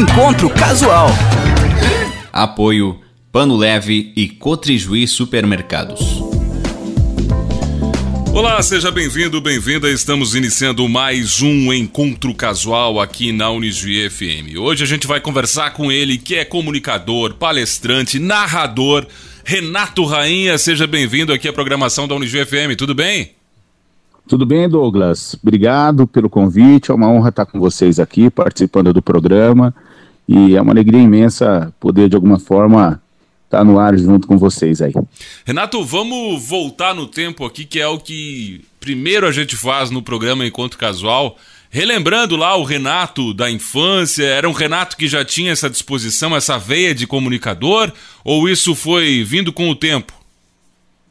Encontro Casual. Apoio Pano Leve e Cotrijuí Supermercados. Olá, seja bem-vindo, bem-vinda. Estamos iniciando mais um encontro casual aqui na Unisvi FM. Hoje a gente vai conversar com ele, que é comunicador, palestrante, narrador, Renato Rainha. Seja bem-vindo aqui à programação da Unisvi FM. Tudo bem? Tudo bem, Douglas? Obrigado pelo convite. É uma honra estar com vocês aqui, participando do programa. E é uma alegria imensa poder, de alguma forma, estar no ar junto com vocês aí. Renato, vamos voltar no tempo aqui, que é o que primeiro a gente faz no programa Encontro Casual. Relembrando lá o Renato da infância, era um Renato que já tinha essa disposição, essa veia de comunicador, ou isso foi vindo com o tempo?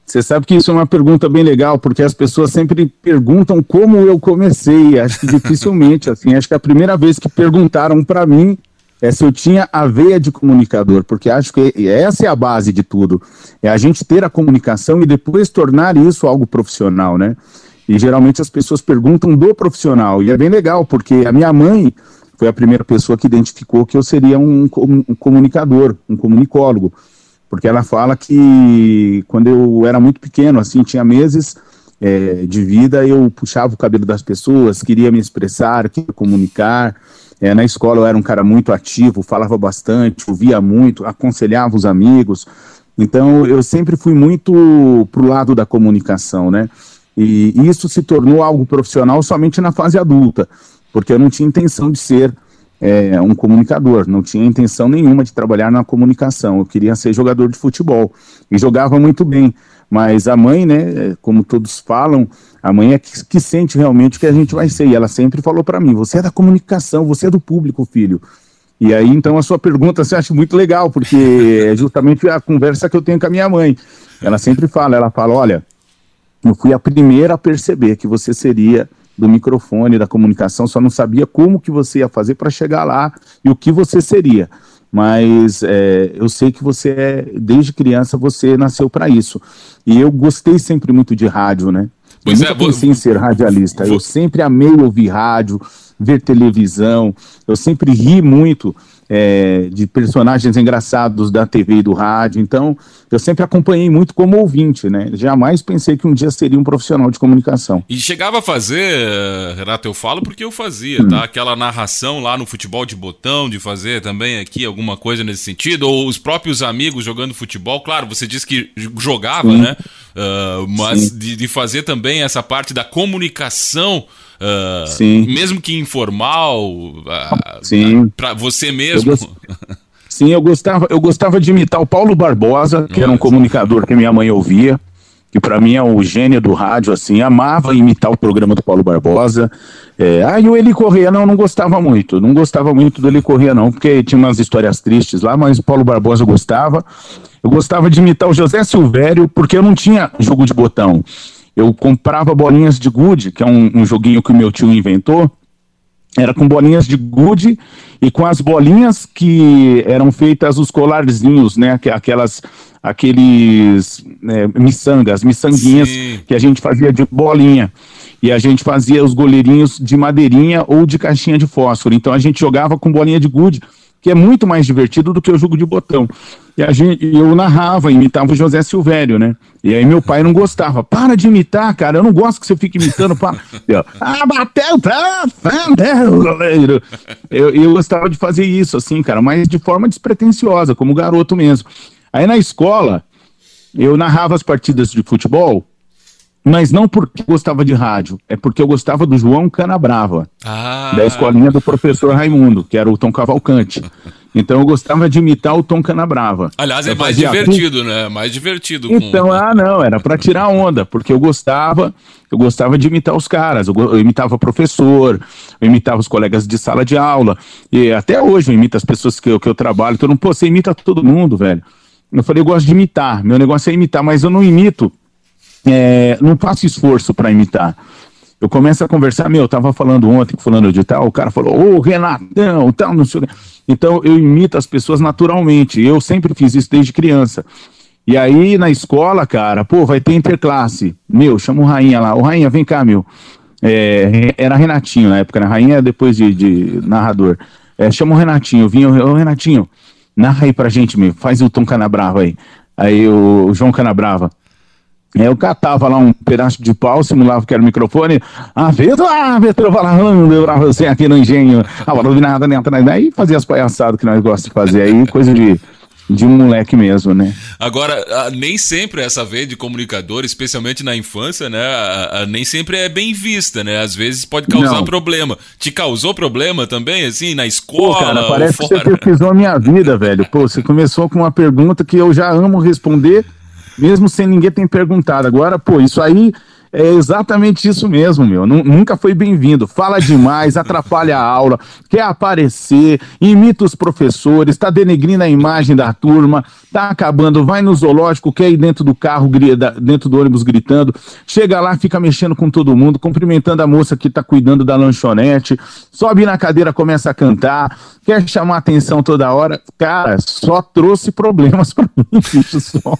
Você sabe que isso é uma pergunta bem legal, porque as pessoas sempre perguntam como eu comecei. Acho que dificilmente, assim, acho que a primeira vez que perguntaram para mim é se eu tinha a veia de comunicador, porque acho que essa é a base de tudo. É a gente ter a comunicação e depois tornar isso algo profissional, né? E geralmente as pessoas perguntam do profissional, e é bem legal, porque a minha mãe foi a primeira pessoa que identificou que eu seria um, um comunicador, um comunicólogo porque ela fala que quando eu era muito pequeno, assim, tinha meses é, de vida, eu puxava o cabelo das pessoas, queria me expressar, queria comunicar. É, na escola eu era um cara muito ativo, falava bastante, ouvia muito, aconselhava os amigos. Então eu sempre fui muito pro lado da comunicação, né? E isso se tornou algo profissional somente na fase adulta, porque eu não tinha intenção de ser é, um comunicador, não tinha intenção nenhuma de trabalhar na comunicação. Eu queria ser jogador de futebol e jogava muito bem. Mas a mãe, né, como todos falam, a mãe é que, que sente realmente o que a gente vai ser. E ela sempre falou para mim: você é da comunicação, você é do público, filho. E aí, então, a sua pergunta você acha muito legal, porque é justamente a conversa que eu tenho com a minha mãe. Ela sempre fala: ela fala, olha, eu fui a primeira a perceber que você seria do microfone, da comunicação, só não sabia como que você ia fazer para chegar lá e o que você seria. Mas é, eu sei que você é, desde criança, você nasceu para isso. E eu gostei sempre muito de rádio, né? Pois eu nunca é, pensei vou... em ser radialista. Vou... Eu sempre amei ouvir rádio, ver televisão. Eu sempre ri muito é, de personagens engraçados da TV e do rádio. Então, eu sempre acompanhei muito como ouvinte, né? Jamais pensei que um dia seria um profissional de comunicação. E chegava a fazer, Renato, eu falo porque eu fazia, hum. tá? Aquela narração lá no futebol de botão, de fazer também aqui alguma coisa nesse sentido, ou os próprios amigos jogando futebol. Claro, você disse que jogava, Sim. né? Uh, mas de, de fazer também essa parte da comunicação Uh, Sim. mesmo que informal, uh, Sim. para você mesmo. Sim, eu gostava, eu gostava de imitar o Paulo Barbosa, que Nossa. era um comunicador que minha mãe ouvia, que para mim é o gênio do rádio, assim, amava imitar o programa do Paulo Barbosa. É, ah, e o Eli Corrêa, não, não gostava muito, não gostava muito do Eli Corrêa, não, porque tinha umas histórias tristes lá, mas o Paulo Barbosa gostava. Eu gostava de imitar o José Silvério, porque eu não tinha jogo de botão eu comprava bolinhas de gude, que é um, um joguinho que o meu tio inventou, era com bolinhas de gude e com as bolinhas que eram feitas os colarzinhos, né? Aquelas, aqueles é, miçangas, miçanguinhas Sim. que a gente fazia de bolinha. E a gente fazia os goleirinhos de madeirinha ou de caixinha de fósforo. Então a gente jogava com bolinha de gude que é muito mais divertido do que o jogo de botão. E a gente, eu narrava, imitava o José Silvério, né? E aí meu pai não gostava. Para de imitar, cara, eu não gosto que você fique imitando. Para. Eu, ah, bateu, tá, goleiro. Eu, eu gostava de fazer isso, assim, cara, mas de forma despretensiosa, como garoto mesmo. Aí na escola, eu narrava as partidas de futebol mas não porque gostava de rádio, é porque eu gostava do João Canabrava, ah. da escolinha do professor Raimundo, que era o Tom Cavalcante. Então eu gostava de imitar o Tom Canabrava. Aliás, é mais divertido, né? Mais divertido. Então, com... ah, não, era para tirar onda, porque eu gostava, eu gostava de imitar os caras. Eu, eu imitava o professor, eu imitava os colegas de sala de aula. E até hoje eu imito as pessoas que eu, que eu trabalho. Todo mundo, pô, você imita todo mundo, velho. Eu falei, eu gosto de imitar. Meu negócio é imitar, mas eu não imito é, não faço esforço para imitar. Eu começo a conversar, meu, eu tava falando ontem, falando de tal, o cara falou, ô Renatão, tal, não sei o. Então eu imito as pessoas naturalmente. Eu sempre fiz isso desde criança. E aí na escola, cara, pô, vai ter interclasse. Meu, chama o Rainha lá. Ô Rainha, vem cá, meu. É, era Renatinho na época, né? Rainha depois de, de narrador. é, chama o Renatinho, vinha, ô Renatinho, narra aí pra gente, meu, faz o Tom Canabrava aí. Aí o João Canabrava. É, eu catava lá um pedaço de pau, simulava que era o microfone. Ah, Vitor, ah, Vitor, falando pra você aqui no engenho. Ah, não vi nada, nem Aí fazia as palhaçadas que nós gostamos de fazer aí, coisa de de um moleque mesmo, né? Agora, nem sempre essa veia de comunicador, especialmente na infância, né? Nem sempre é bem vista, né? Às vezes pode causar Não. problema. Te causou problema também, assim, na escola? Pô, cara, parece que você pesquisou a minha vida, velho. Pô, você começou com uma pergunta que eu já amo responder, mesmo sem ninguém ter perguntado. Agora, pô, isso aí é exatamente isso mesmo, meu. Nunca foi bem-vindo. Fala demais, atrapalha a aula, quer aparecer, imita os professores, está denegrindo a imagem da turma, tá acabando, vai no zoológico, quer ir dentro do carro, dentro do ônibus gritando, chega lá, fica mexendo com todo mundo, cumprimentando a moça que está cuidando da lanchonete, sobe na cadeira, começa a cantar, quer chamar atenção toda hora. Cara, só trouxe problemas para mim, bicho, só,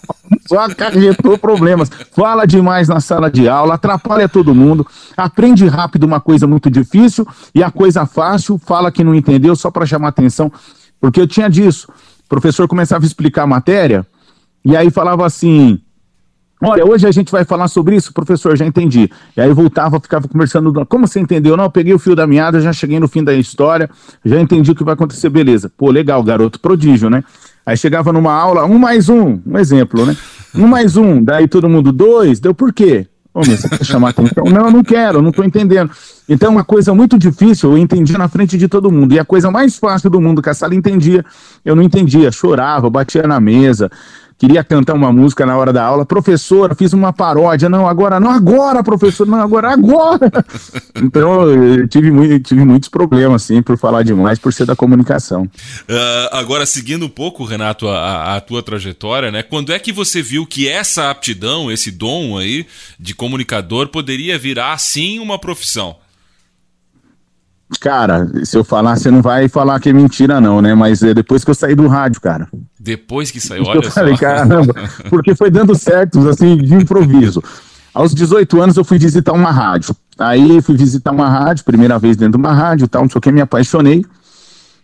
só acarretou problemas. Fala demais na sala de aula, atrapalha todo mundo, aprende rápido uma coisa muito difícil e a coisa fácil, fala que não entendeu só para chamar atenção, porque eu tinha disso. O professor começava a explicar a matéria e aí falava assim: Olha, hoje a gente vai falar sobre isso, professor, já entendi. E aí voltava, ficava conversando, como você entendeu? Não, eu peguei o fio da meada, já cheguei no fim da história, já entendi o que vai acontecer, beleza. Pô, legal, garoto prodígio, né? Aí chegava numa aula, um mais um, um exemplo, né? Um mais um, daí todo mundo, dois, deu por quê? Você quer chamar atenção? Não, eu não quero, não estou entendendo. Então, uma coisa muito difícil, eu entendia na frente de todo mundo. E a coisa mais fácil do mundo que a sala entendia, eu não entendia. Chorava, batia na mesa, queria cantar uma música na hora da aula. Professora, fiz uma paródia. Não, agora, não agora, professor, não, agora, agora. então, eu tive, muito, tive muitos problemas, assim, por falar demais, por ser da comunicação. Uh, agora, seguindo um pouco, Renato, a, a tua trajetória, né? Quando é que você viu que essa aptidão, esse dom aí de comunicador poderia virar, sim, uma profissão? Cara, se eu falar, você não vai falar que é mentira, não, né? Mas é depois que eu saí do rádio, cara. Depois que saiu, olha eu falei, só. caramba, porque foi dando certo, assim, de improviso. Aos 18 anos eu fui visitar uma rádio. Aí fui visitar uma rádio, primeira vez dentro de uma rádio tal, não sei o que, me apaixonei.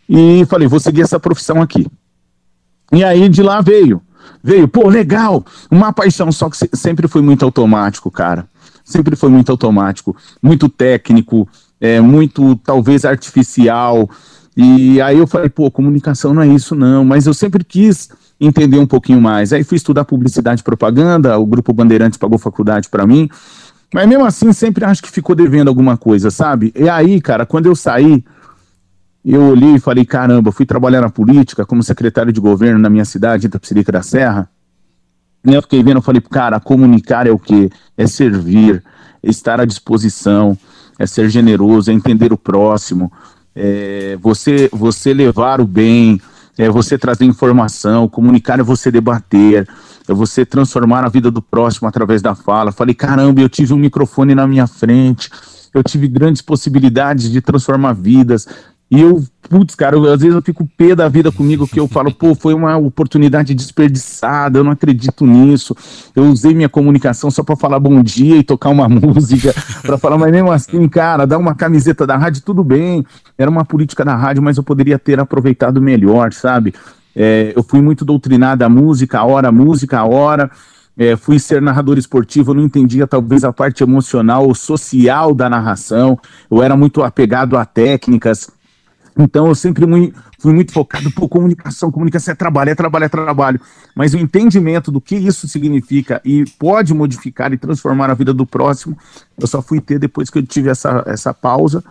E falei, vou seguir essa profissão aqui. E aí de lá veio. Veio, pô, legal, uma paixão, só que sempre foi muito automático, cara. Sempre foi muito automático, muito técnico, é, muito talvez artificial. E aí eu falei, pô, comunicação não é isso não, mas eu sempre quis entender um pouquinho mais. Aí fui estudar publicidade e propaganda, o grupo Bandeirantes pagou faculdade para mim. Mas mesmo assim, sempre acho que ficou devendo alguma coisa, sabe? E aí, cara, quando eu saí, eu olhei e falei, caramba, fui trabalhar na política como secretário de governo na minha cidade, Itapsirica da Serra. E eu fiquei vendo, eu falei, cara, comunicar é o quê? É servir, é estar à disposição, é ser generoso, é entender o próximo, é você, você levar o bem, é você trazer informação, comunicar é você debater, é você transformar a vida do próximo através da fala. Falei, caramba, eu tive um microfone na minha frente, eu tive grandes possibilidades de transformar vidas, e eu, putz, cara, eu, às vezes eu fico pé da vida comigo que eu falo, pô, foi uma oportunidade desperdiçada, eu não acredito nisso. Eu usei minha comunicação só para falar bom dia e tocar uma música, para falar, mas mesmo assim, cara, dar uma camiseta da rádio, tudo bem. Era uma política da rádio, mas eu poderia ter aproveitado melhor, sabe? É, eu fui muito doutrinado a música, a hora, música, a hora. É, fui ser narrador esportivo, eu não entendia talvez a parte emocional ou social da narração, eu era muito apegado a técnicas, então eu sempre fui muito focado, por comunicação, comunicação é trabalho, é trabalho, é trabalho. Mas o entendimento do que isso significa e pode modificar e transformar a vida do próximo, eu só fui ter depois que eu tive essa, essa pausa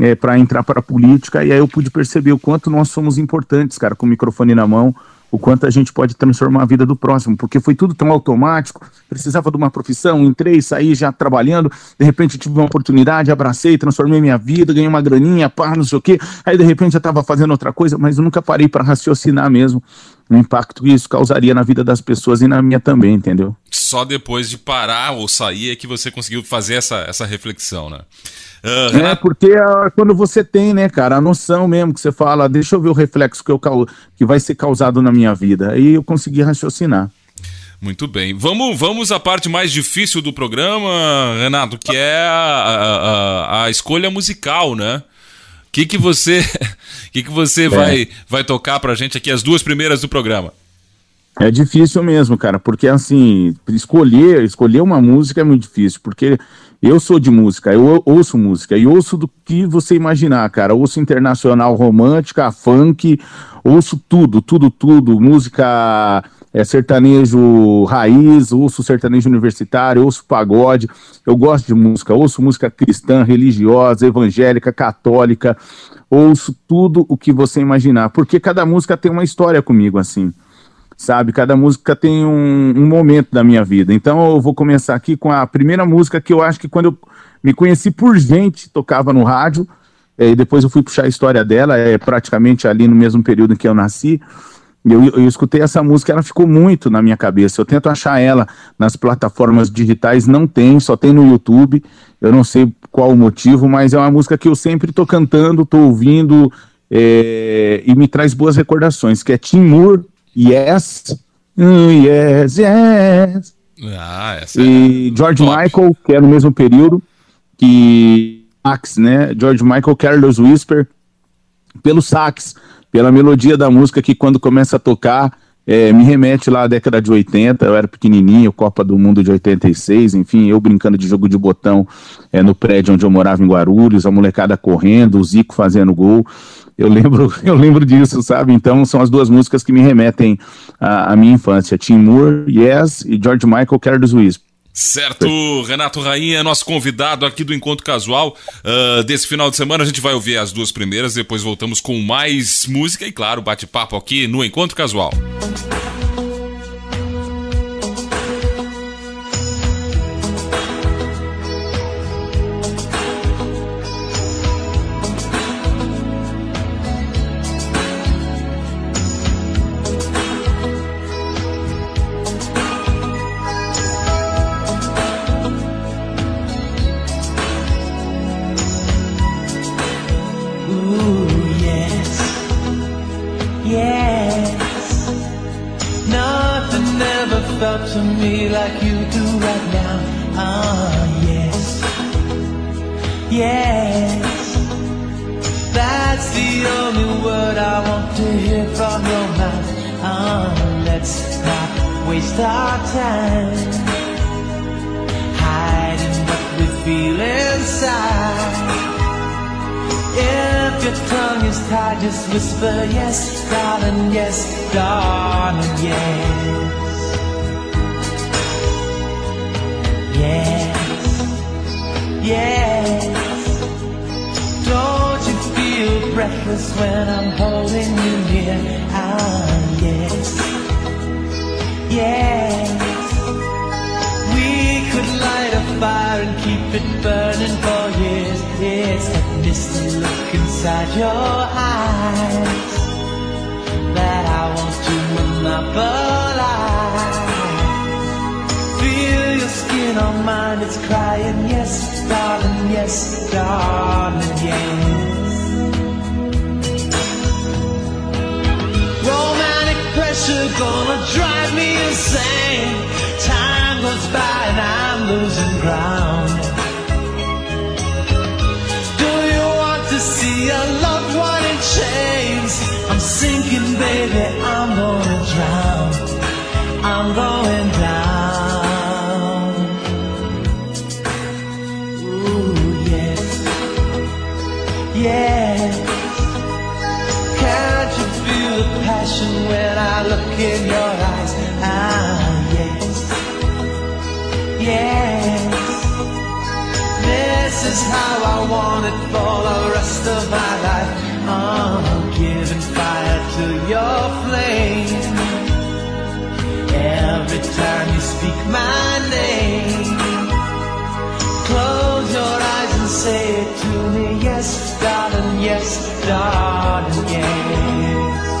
é, para entrar para a política, e aí eu pude perceber o quanto nós somos importantes, cara, com o microfone na mão, o quanto a gente pode transformar a vida do próximo, porque foi tudo tão automático, precisava de uma profissão, entrei, saí já trabalhando, de repente tive uma oportunidade, abracei, transformei minha vida, ganhei uma graninha, pá, não sei o quê, aí de repente eu estava fazendo outra coisa, mas eu nunca parei para raciocinar mesmo o impacto que isso causaria na vida das pessoas e na minha também, entendeu? Só depois de parar ou sair é que você conseguiu fazer essa, essa reflexão, né? Uh, é, porque uh, quando você tem, né, cara, a noção mesmo que você fala, deixa eu ver o reflexo que, eu, que vai ser causado na minha vida. Aí eu consegui raciocinar. Muito bem. Vamos, vamos à parte mais difícil do programa, Renato, que é a, a, a escolha musical, né? O que, que você que, que você é. vai, vai tocar pra gente aqui, as duas primeiras do programa? É difícil mesmo, cara, porque assim, escolher, escolher uma música é muito difícil, porque eu sou de música, eu ouço música, e ouço do que você imaginar, cara. Ouço internacional romântica, funk, ouço tudo, tudo, tudo. Música é, sertanejo raiz, ouço sertanejo universitário, ouço pagode. Eu gosto de música, ouço música cristã, religiosa, evangélica, católica. Ouço tudo o que você imaginar, porque cada música tem uma história comigo, assim sabe? Cada música tem um, um, momento da minha vida. Então eu vou começar aqui com a primeira música que eu acho que quando eu me conheci por gente, tocava no rádio, é, e depois eu fui puxar a história dela, é praticamente ali no mesmo período em que eu nasci. Eu, eu escutei essa música, ela ficou muito na minha cabeça. Eu tento achar ela nas plataformas digitais, não tem, só tem no YouTube. Eu não sei qual o motivo, mas é uma música que eu sempre estou cantando, estou ouvindo é, e me traz boas recordações, que é Tim Moore, Yes, mm, Yes, Yes. Ah, essa e é George top. Michael, que é no mesmo período que Max, né? George Michael, Careless Whisper, pelo sax, pela melodia da música que quando começa a tocar é, me remete lá à década de 80, eu era pequenininho, Copa do Mundo de 86, enfim, eu brincando de jogo de botão é, no prédio onde eu morava em Guarulhos, a molecada correndo, o Zico fazendo gol. Eu lembro, eu lembro disso, sabe? Então são as duas músicas que me remetem à, à minha infância: Tim Moore, Yes, e George Michael, Careless Whisper. Certo, Renato Rainha, nosso convidado aqui do Encontro Casual uh, desse final de semana. A gente vai ouvir as duas primeiras, depois voltamos com mais música e, claro, bate-papo aqui no Encontro Casual. yes. That's the only word I want to hear from your mouth. Uh-huh. Let's not waste our time hiding what we feel inside. If your tongue is tied, just whisper yes, darling, yes, darling, yes. breathless when I'm holding you near. Ah, yes, yes. We could light a fire and keep it burning for years. It's that misty look inside your eyes that I want to monopolize. Feel your skin on mine, it's crying, yes, darling, yes, darling, yes. You're gonna drive me insane. Time goes by and I'm losing ground. Do you want to see a loved one in chains? I'm sinking, baby, I'm gonna when I look in your eyes. Ah, yes, yes. This is how I want it for the rest of my life. Oh, giving fire to your flame. Every time you speak my name, close your eyes and say it to me. Yes, darling, yes, darling, yes.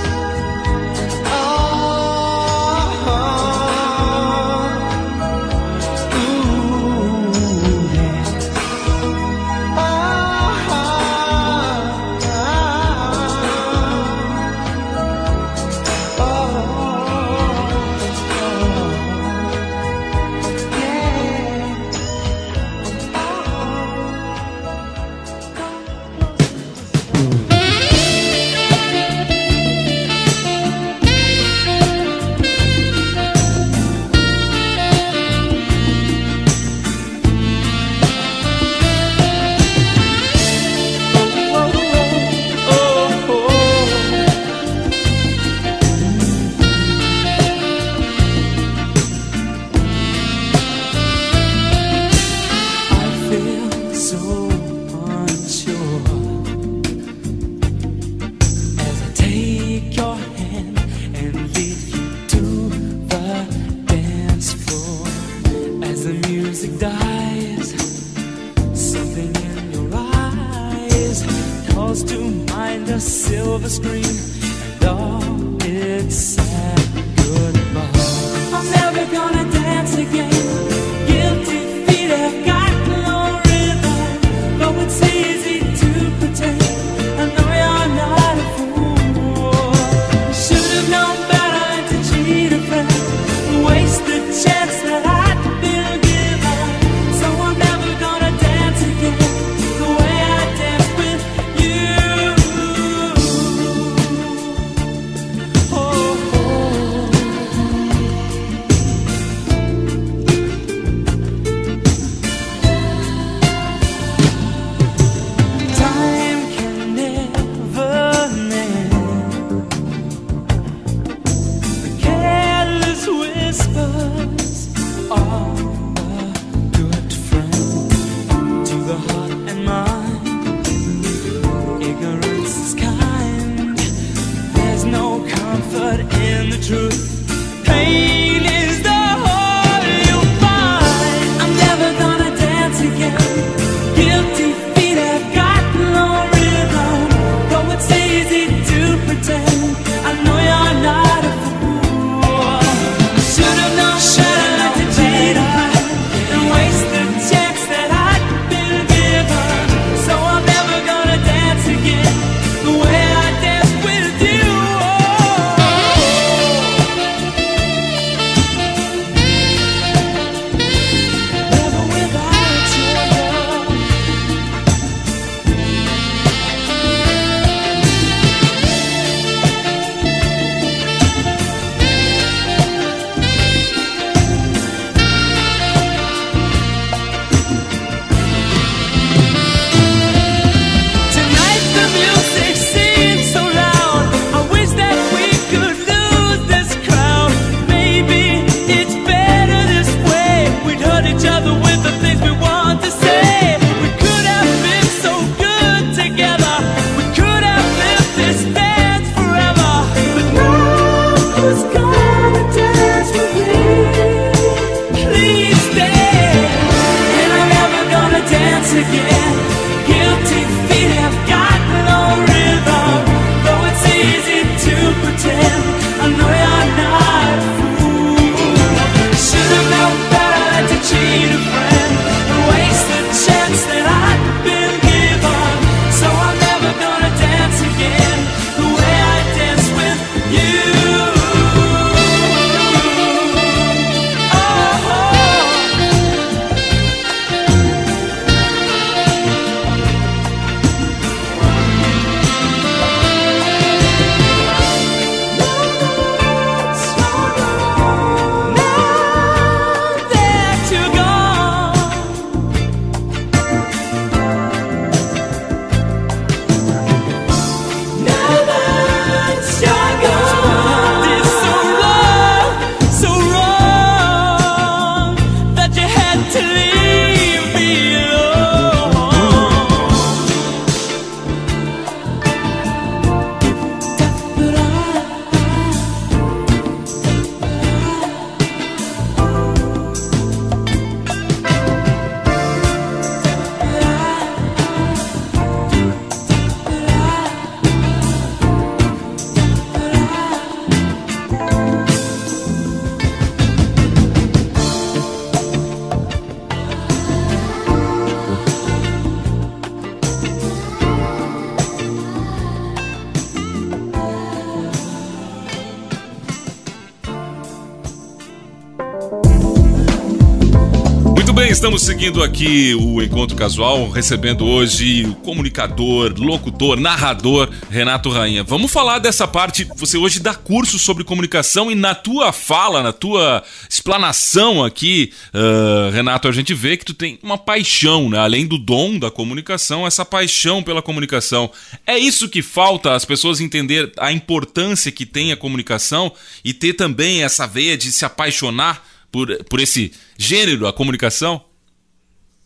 Estamos seguindo aqui o Encontro Casual, recebendo hoje o comunicador, locutor, narrador Renato Rainha. Vamos falar dessa parte. Você hoje dá curso sobre comunicação e na tua fala, na tua explanação aqui, uh, Renato, a gente vê que tu tem uma paixão, né? Além do dom da comunicação, essa paixão pela comunicação. É isso que falta as pessoas entender a importância que tem a comunicação e ter também essa veia de se apaixonar por, por esse gênero, a comunicação?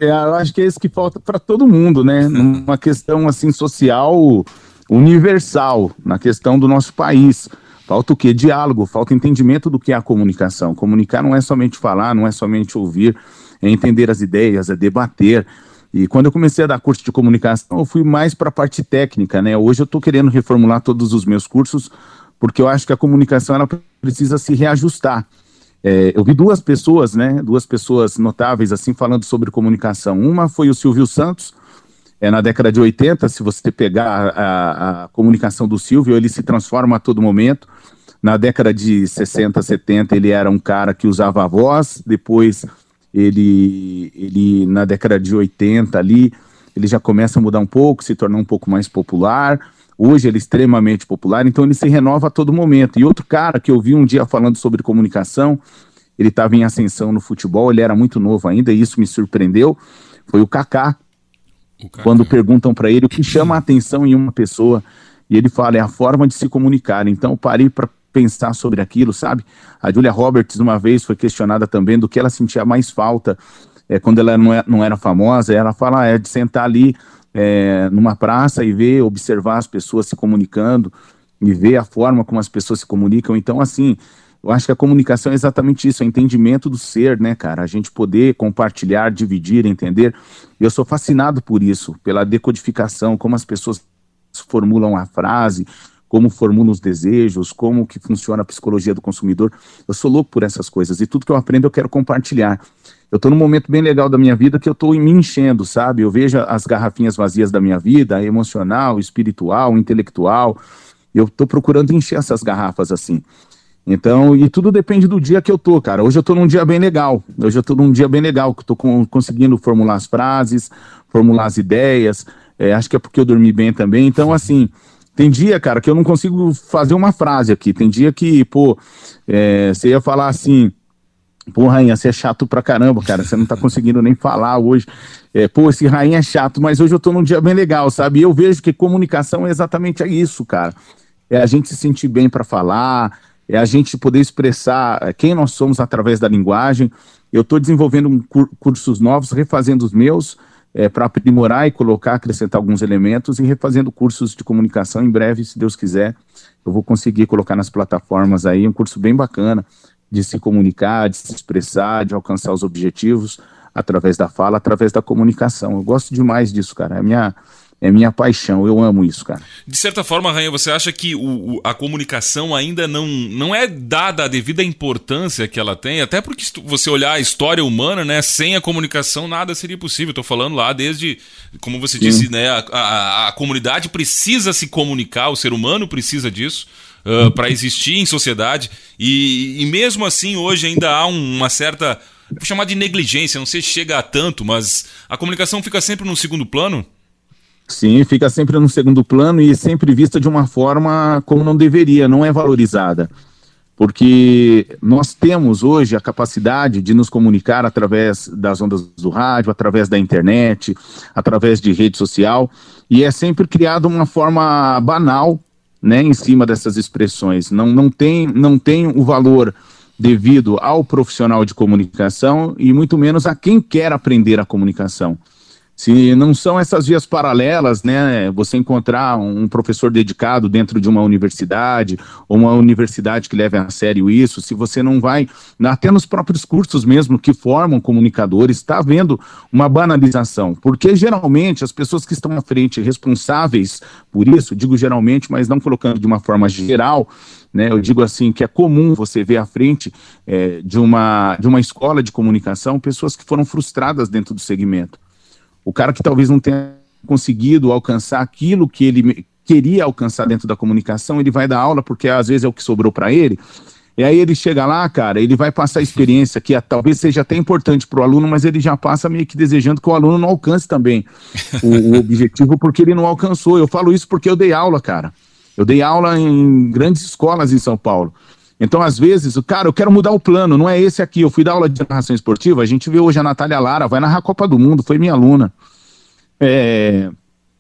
É, eu acho que é isso que falta para todo mundo, né? Numa questão assim social universal, na questão do nosso país. Falta o quê? Diálogo, falta entendimento do que é a comunicação. Comunicar não é somente falar, não é somente ouvir, é entender as ideias, é debater. E quando eu comecei a dar curso de comunicação, eu fui mais para a parte técnica, né? Hoje eu estou querendo reformular todos os meus cursos, porque eu acho que a comunicação ela precisa se reajustar. É, eu vi duas pessoas, né? Duas pessoas notáveis assim falando sobre comunicação. Uma foi o Silvio Santos, é, na década de 80, se você pegar a, a, comunicação do Silvio, ele se transforma a todo momento. Na década de 60, 70, ele era um cara que usava a voz, depois ele, ele na década de 80 ali, ele já começa a mudar um pouco, se tornar um pouco mais popular. Hoje ele é extremamente popular, então ele se renova a todo momento. E outro cara que eu vi um dia falando sobre comunicação, ele estava em ascensão no futebol, ele era muito novo ainda, e isso me surpreendeu, foi o Kaká quando perguntam para ele o que chama a atenção em uma pessoa, e ele fala, é a forma de se comunicar. Então, parei para pensar sobre aquilo, sabe? A Julia Roberts, uma vez, foi questionada também do que ela sentia mais falta é, quando ela não, é, não era famosa. Ela fala, ah, é de sentar ali é, numa praça e ver, observar as pessoas se comunicando e ver a forma como as pessoas se comunicam. Então, assim, eu acho que a comunicação é exatamente isso, é entendimento do ser, né, cara? A gente poder compartilhar, dividir, entender. Eu sou fascinado por isso, pela decodificação, como as pessoas formulam a frase, como formulam os desejos, como que funciona a psicologia do consumidor. Eu sou louco por essas coisas e tudo que eu aprendo eu quero compartilhar. Eu estou num momento bem legal da minha vida que eu estou me enchendo, sabe? Eu vejo as garrafinhas vazias da minha vida, emocional, espiritual, intelectual. Eu estou procurando encher essas garrafas assim. Então, e tudo depende do dia que eu tô, cara. Hoje eu tô num dia bem legal. Hoje eu tô num dia bem legal, que eu tô com, conseguindo formular as frases, formular as ideias. É, acho que é porque eu dormi bem também. Então, assim, tem dia, cara, que eu não consigo fazer uma frase aqui. Tem dia que, pô, é, você ia falar assim. Pô, Rainha, você é chato pra caramba, cara. Você não tá conseguindo nem falar hoje. É, pô, esse Rainha é chato, mas hoje eu tô num dia bem legal, sabe? E eu vejo que comunicação é exatamente isso, cara. É a gente se sentir bem para falar, é a gente poder expressar eh, quem nós somos através da linguagem. Eu estou desenvolvendo um cur cursos novos, refazendo os meus, é, para aprimorar e colocar, acrescentar alguns elementos e refazendo cursos de comunicação. Em breve, se Deus quiser, eu vou conseguir colocar nas plataformas aí um curso bem bacana de se comunicar, de se expressar, de alcançar os objetivos através da fala, através da comunicação. Eu gosto demais disso, cara. É minha é minha paixão, eu amo isso, cara. De certa forma, Rainha, você acha que o, o, a comunicação ainda não, não é dada a devida importância que ela tem? Até porque se você olhar a história humana, né, sem a comunicação nada seria possível. Estou falando lá desde, como você Sim. disse, né, a, a, a, comunidade precisa se comunicar, o ser humano precisa disso. Uh, para existir em sociedade e, e mesmo assim hoje ainda há uma certa vou chamar de negligência, não sei se chega a tanto, mas a comunicação fica sempre no segundo plano. Sim, fica sempre no segundo plano e sempre vista de uma forma como não deveria, não é valorizada. Porque nós temos hoje a capacidade de nos comunicar através das ondas do rádio, através da internet, através de rede social, e é sempre criada uma forma banal né, em cima dessas expressões. Não, não, tem, não tem o valor devido ao profissional de comunicação e muito menos a quem quer aprender a comunicação. Se não são essas vias paralelas, né, você encontrar um professor dedicado dentro de uma universidade, ou uma universidade que leve a sério isso, se você não vai, até nos próprios cursos mesmo que formam comunicadores, está havendo uma banalização, porque geralmente as pessoas que estão à frente responsáveis por isso, digo geralmente, mas não colocando de uma forma geral, né, eu digo assim que é comum você ver à frente é, de, uma, de uma escola de comunicação pessoas que foram frustradas dentro do segmento o cara que talvez não tenha conseguido alcançar aquilo que ele queria alcançar dentro da comunicação, ele vai dar aula porque às vezes é o que sobrou para ele. E aí ele chega lá, cara, ele vai passar a experiência que talvez seja até importante para o aluno, mas ele já passa meio que desejando que o aluno não alcance também o, o objetivo porque ele não alcançou. Eu falo isso porque eu dei aula, cara. Eu dei aula em grandes escolas em São Paulo. Então, às vezes, o cara, eu quero mudar o plano, não é esse aqui. Eu fui dar aula de narração esportiva, a gente vê hoje a Natália Lara, vai narrar a Copa do Mundo, foi minha aluna. É,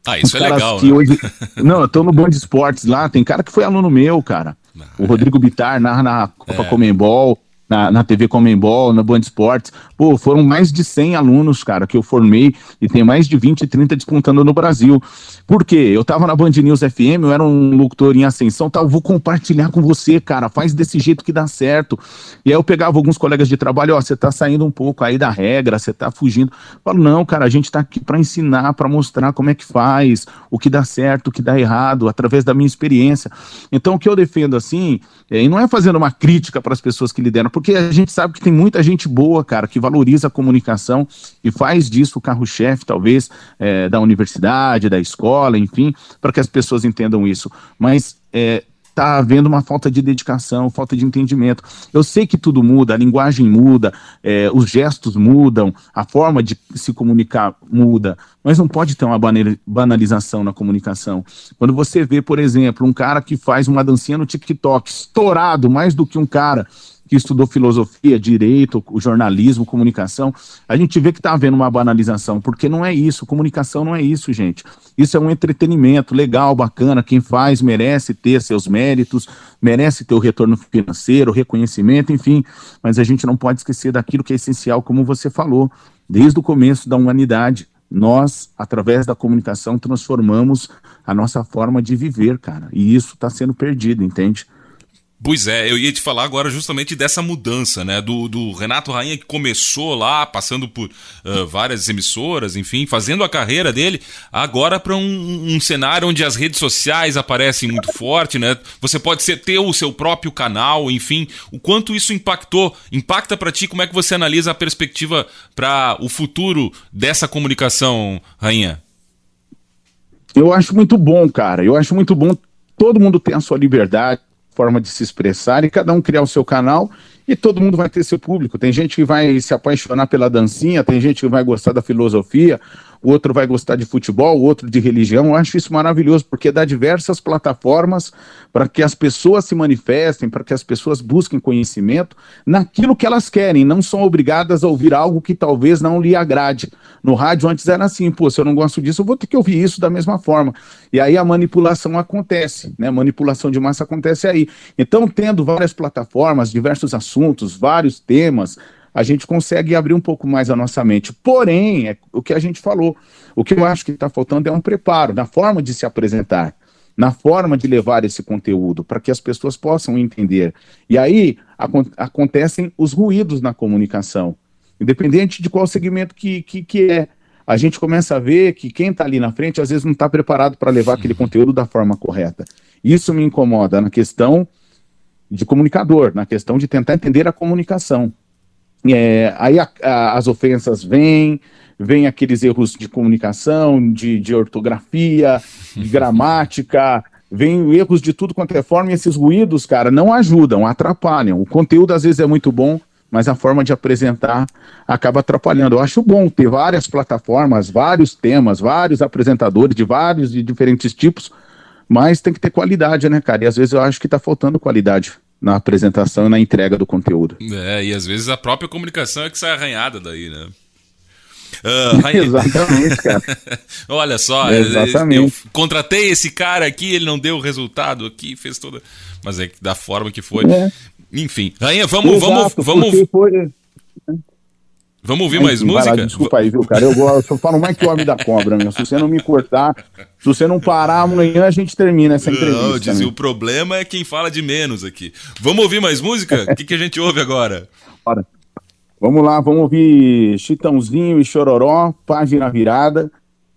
ah, isso é legal. Né? Hoje, não, eu tô no Band Esportes lá, tem cara que foi aluno meu, cara. Não, o Rodrigo é. Bitar narra na Copa é. Comembol. Na, na TV Comembol, na Band Esportes. Pô, foram mais de 100 alunos, cara, que eu formei e tem mais de 20, 30 disputando no Brasil. Por quê? Eu tava na Band News FM, eu era um locutor em ascensão, tal, vou compartilhar com você, cara, faz desse jeito que dá certo. E aí eu pegava alguns colegas de trabalho, ó, você tá saindo um pouco aí da regra, você tá fugindo. Eu falo, não, cara, a gente tá aqui para ensinar, para mostrar como é que faz, o que dá certo, o que dá errado, através da minha experiência. Então, o que eu defendo assim, é, e não é fazendo uma crítica para as pessoas que lideram, porque a gente sabe que tem muita gente boa, cara, que valoriza a comunicação e faz disso o carro-chefe, talvez, é, da universidade, da escola, enfim, para que as pessoas entendam isso. Mas é, está havendo uma falta de dedicação, falta de entendimento. Eu sei que tudo muda, a linguagem muda, é, os gestos mudam, a forma de se comunicar muda, mas não pode ter uma banalização na comunicação. Quando você vê, por exemplo, um cara que faz uma dancinha no TikTok, estourado mais do que um cara que estudou filosofia, direito, jornalismo, comunicação, a gente vê que está havendo uma banalização, porque não é isso, comunicação não é isso, gente. Isso é um entretenimento legal, bacana, quem faz merece ter seus méritos, merece ter o retorno financeiro, reconhecimento, enfim, mas a gente não pode esquecer daquilo que é essencial, como você falou, desde o começo da humanidade. Nós, através da comunicação, transformamos a nossa forma de viver, cara. E isso está sendo perdido, entende? Pois é, eu ia te falar agora justamente dessa mudança, né? Do, do Renato Rainha que começou lá, passando por uh, várias emissoras, enfim, fazendo a carreira dele, agora para um, um, cenário onde as redes sociais aparecem muito forte, né? Você pode ser, ter o seu próprio canal, enfim. O quanto isso impactou, impacta para ti? Como é que você analisa a perspectiva para o futuro dessa comunicação, Rainha? Eu acho muito bom, cara. Eu acho muito bom. Todo mundo tem a sua liberdade forma de se expressar e cada um criar o seu canal e todo mundo vai ter seu público. Tem gente que vai se apaixonar pela dancinha, tem gente que vai gostar da filosofia, o outro vai gostar de futebol, o outro de religião. Eu acho isso maravilhoso, porque dá diversas plataformas para que as pessoas se manifestem, para que as pessoas busquem conhecimento naquilo que elas querem, não são obrigadas a ouvir algo que talvez não lhe agrade. No rádio antes era assim, pô, se eu não gosto disso, eu vou ter que ouvir isso da mesma forma. E aí a manipulação acontece, né? Manipulação de massa acontece aí. Então, tendo várias plataformas, diversos assuntos, vários temas, a gente consegue abrir um pouco mais a nossa mente. Porém, é o que a gente falou, o que eu acho que está faltando é um preparo na forma de se apresentar, na forma de levar esse conteúdo, para que as pessoas possam entender. E aí acontecem os ruídos na comunicação, independente de qual segmento que, que, que é. A gente começa a ver que quem está ali na frente às vezes não está preparado para levar aquele conteúdo da forma correta. Isso me incomoda na questão de comunicador, na questão de tentar entender a comunicação. É, aí a, a, as ofensas vêm, vem aqueles erros de comunicação, de, de ortografia, de gramática, vem erros de tudo quanto é forma, e esses ruídos, cara, não ajudam, atrapalham. O conteúdo às vezes é muito bom, mas a forma de apresentar acaba atrapalhando. Eu acho bom ter várias plataformas, vários temas, vários apresentadores de vários e diferentes tipos, mas tem que ter qualidade, né, cara? E às vezes eu acho que está faltando qualidade na apresentação e na entrega do conteúdo. É, e às vezes a própria comunicação é que sai arranhada daí, né? Uh, Exatamente, cara. Olha só, Exatamente. eu contratei esse cara aqui, ele não deu o resultado aqui, fez toda. Mas é da forma que foi. É. Enfim, Rainha, vamos, Exato, vamos, vamos. Foi... Vamos ouvir mais música? Lá, desculpa aí, viu, cara? Eu, gosto, eu falo mais que o homem da cobra, meu. Se você não me cortar, se você não parar amanhã, a gente termina essa entrevista. Não, disse, o problema é quem fala de menos aqui. Vamos ouvir mais música? O que, que a gente ouve agora? Bora. Vamos lá, vamos ouvir Chitãozinho e Chororó, Página Virada,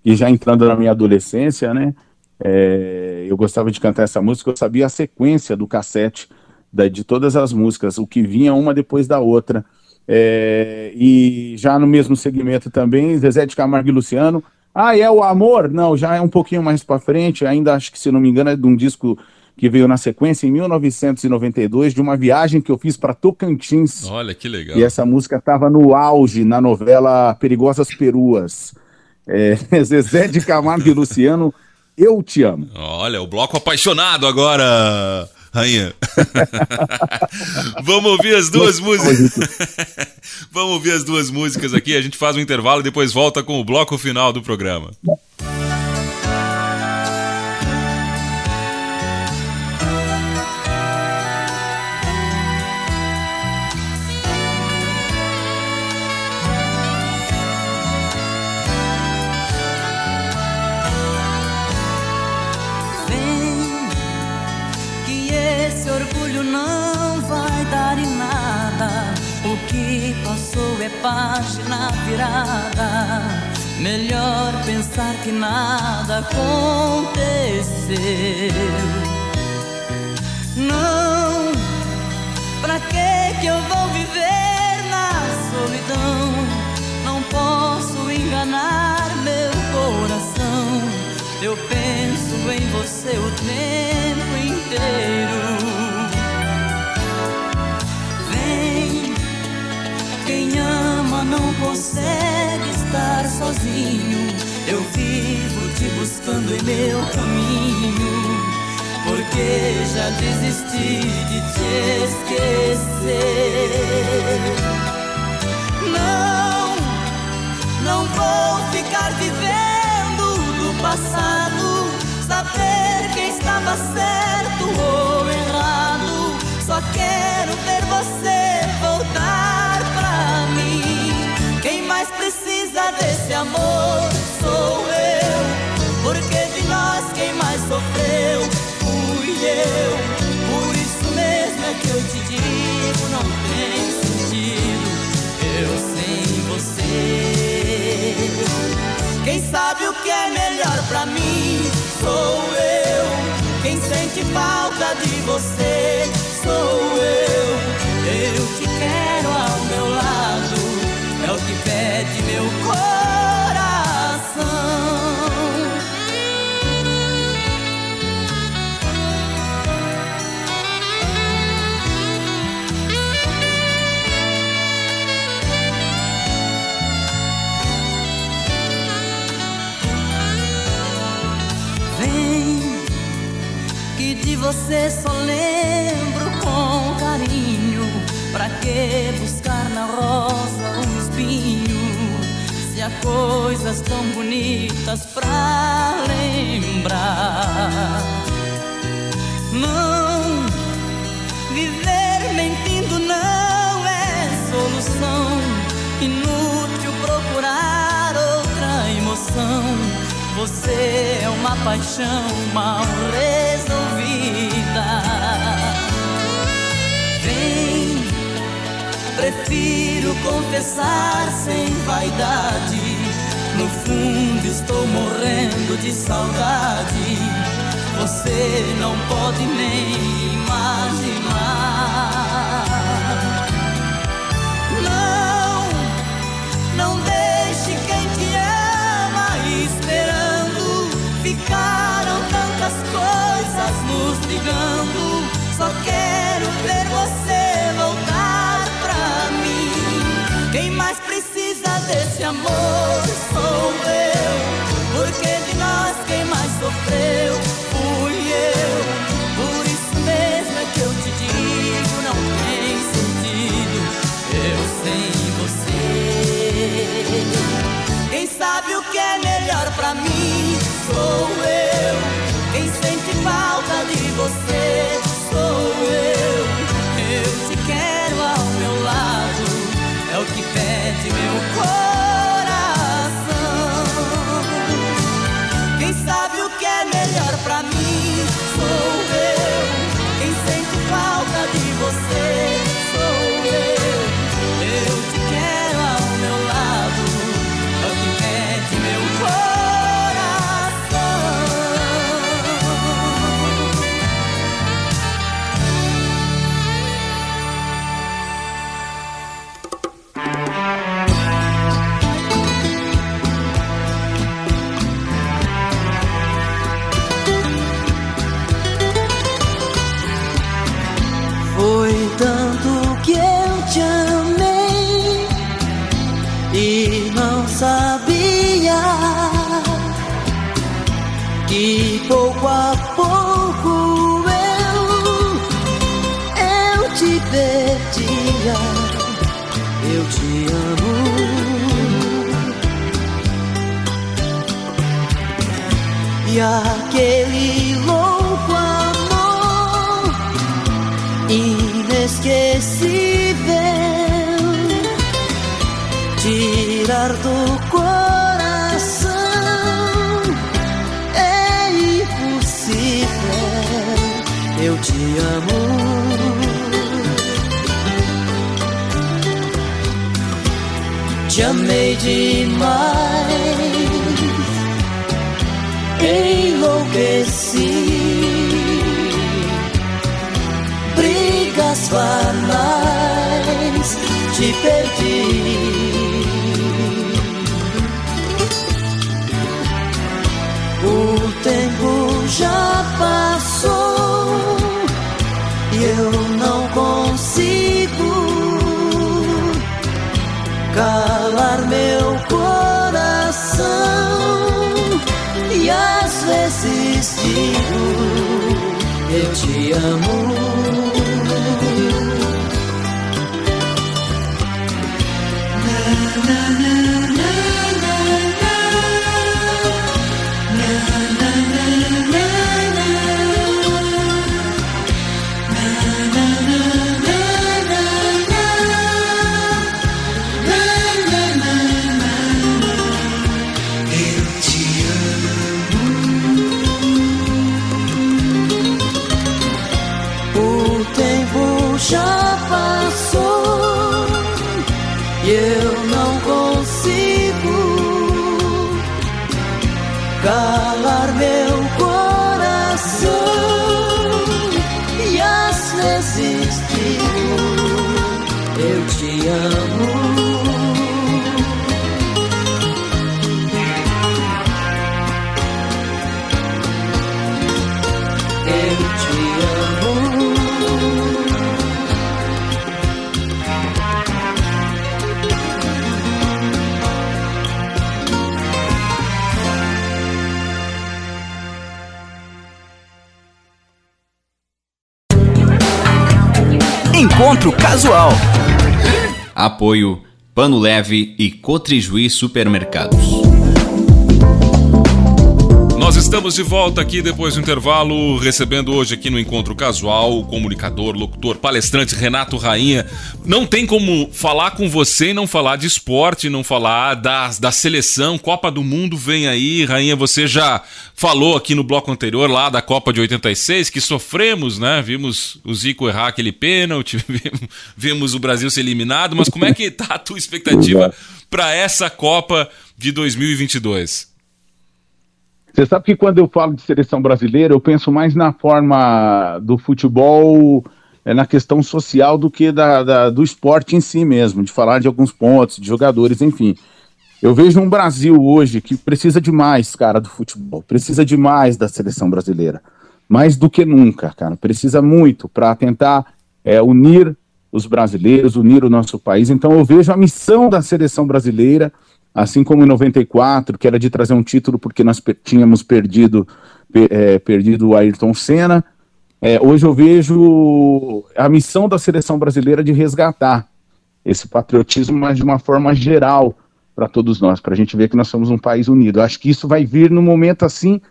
que já entrando na minha adolescência, né? É, eu gostava de cantar essa música, eu sabia a sequência do cassete da, de todas as músicas, o que vinha uma depois da outra. É, e já no mesmo segmento também, Zezé de Camargo e Luciano. Ah, é o Amor? Não, já é um pouquinho mais para frente, ainda acho que, se não me engano, é de um disco que veio na sequência em 1992, de uma viagem que eu fiz para Tocantins. Olha, que legal. E essa música estava no auge na novela Perigosas Peruas. É, Zezé de Camargo e Luciano, Eu Te Amo. Olha, o bloco apaixonado agora rainha. Vamos ouvir as duas músicas. Vamos ouvir as duas músicas aqui. A gente faz um intervalo e depois volta com o bloco final do programa. Melhor pensar que nada aconteceu. Não, pra que que eu vou viver na solidão? Não posso enganar meu coração. Eu penso em você o tempo inteiro. Vem, quem ama não consegue sozinho. Eu vivo te buscando em meu caminho. Porque já desisti de te que é melhor pra mim sou eu. Quem sente falta de você sou eu. Eu te quero ao meu lado, é o que pede meu coração. Você só lembro com carinho. Pra que buscar na rosa um espinho? Se há coisas tão bonitas pra lembrar. Não, viver mentindo não é solução. Inútil procurar outra emoção você é uma paixão mal resolvida. Vem, prefiro confessar sem vaidade. No fundo estou morrendo de saudade. Você não pode nem amor sou eu. Porque perdia, eu te amo. E aquele louco amor inesquecível tirar do coração eu te amo. Te amei demais, enlouqueci. Brigas banais, te perdi. O tempo já passou e eu não consigo digo eu te amo. Amo. Te amo. Encontro Casual. Apoio Pano Leve e Cotrijuí Supermercados. Nós estamos de volta aqui depois do intervalo, recebendo hoje aqui no Encontro Casual o comunicador, locutor, palestrante Renato Rainha. Não tem como falar com você e não falar de esporte, não falar da, da seleção. Copa do Mundo vem aí. Rainha, você já falou aqui no bloco anterior, lá da Copa de 86, que sofremos, né? Vimos o Zico errar aquele pênalti, vimos o Brasil ser eliminado. Mas como é que tá a tua expectativa para essa Copa de 2022? Você sabe que quando eu falo de seleção brasileira, eu penso mais na forma do futebol, é, na questão social, do que da, da- do esporte em si mesmo, de falar de alguns pontos, de jogadores, enfim. Eu vejo um Brasil hoje que precisa demais, cara, do futebol, precisa demais da seleção brasileira. Mais do que nunca, cara. Precisa muito para tentar é, unir os brasileiros, unir o nosso país. Então eu vejo a missão da seleção brasileira assim como em 94, que era de trazer um título porque nós per- tínhamos perdido, pe- é, perdido o Ayrton Senna. É, hoje eu vejo a missão da seleção brasileira de resgatar esse patriotismo, mas de uma forma geral para todos nós, para a gente ver que nós somos um país unido. Acho que isso vai vir num momento assim